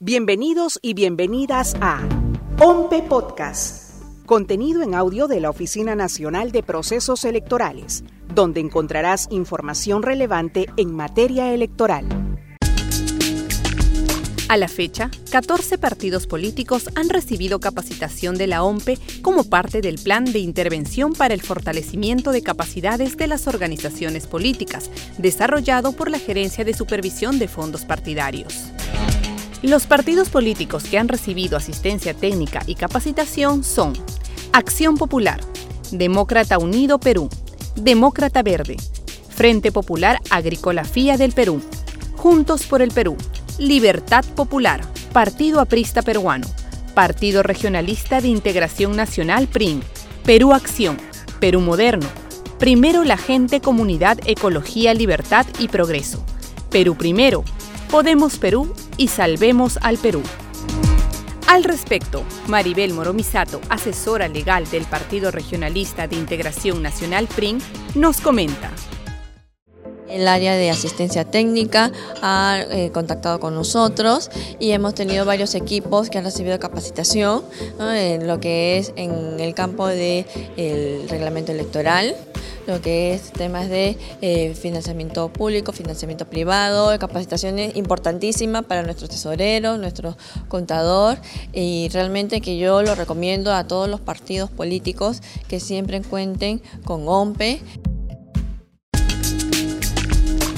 Bienvenidos y bienvenidas a OMPE Podcast, contenido en audio de la Oficina Nacional de Procesos Electorales, donde encontrarás información relevante en materia electoral. A la fecha, 14 partidos políticos han recibido capacitación de la OMPE como parte del Plan de Intervención para el Fortalecimiento de Capacidades de las Organizaciones Políticas, desarrollado por la Gerencia de Supervisión de Fondos Partidarios. Los partidos políticos que han recibido asistencia técnica y capacitación son Acción Popular, Demócrata Unido Perú, Demócrata Verde, Frente Popular Agrícola FIA del Perú, Juntos por el Perú, Libertad Popular, Partido Aprista Peruano, Partido Regionalista de Integración Nacional PRIN, Perú Acción, Perú Moderno, Primero la Gente Comunidad Ecología Libertad y Progreso, Perú Primero, Podemos Perú y Salvemos al Perú. Al respecto, Maribel Moromisato, asesora legal del Partido Regionalista de Integración Nacional PRIN, nos comenta. El área de asistencia técnica ha eh, contactado con nosotros y hemos tenido varios equipos que han recibido capacitación en lo que es en el campo del reglamento electoral, lo que es temas de eh, financiamiento público, financiamiento privado, capacitaciones importantísimas para nuestro tesorero, nuestro contador y realmente que yo lo recomiendo a todos los partidos políticos que siempre cuenten con OMPE.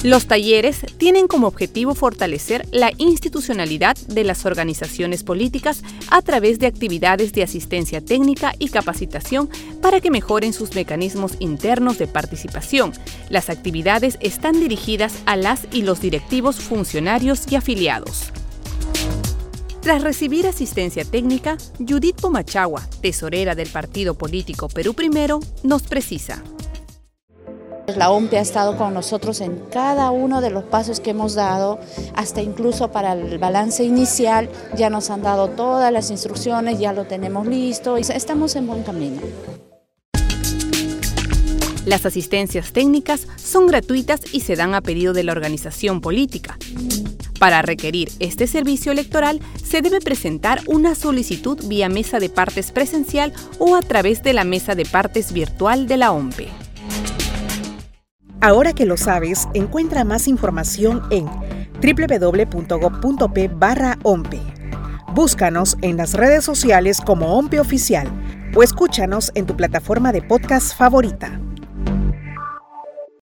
Los talleres tienen como objetivo fortalecer la institucionalidad de las organizaciones políticas a través de actividades de asistencia técnica y capacitación para que mejoren sus mecanismos internos de participación. Las actividades están dirigidas a las y los directivos funcionarios y afiliados. Tras recibir asistencia técnica, Judith Pomachagua, tesorera del partido político Perú Primero, nos precisa. La OMPE ha estado con nosotros en cada uno de los pasos que hemos dado, hasta incluso para el balance inicial, ya nos han dado todas las instrucciones, ya lo tenemos listo y estamos en buen camino. Las asistencias técnicas son gratuitas y se dan a pedido de la organización política. Para requerir este servicio electoral se debe presentar una solicitud vía mesa de partes presencial o a través de la mesa de partes virtual de la OMPE. Ahora que lo sabes, encuentra más información en www.gov.p OMPE. Búscanos en las redes sociales como OMPE Oficial o escúchanos en tu plataforma de podcast favorita.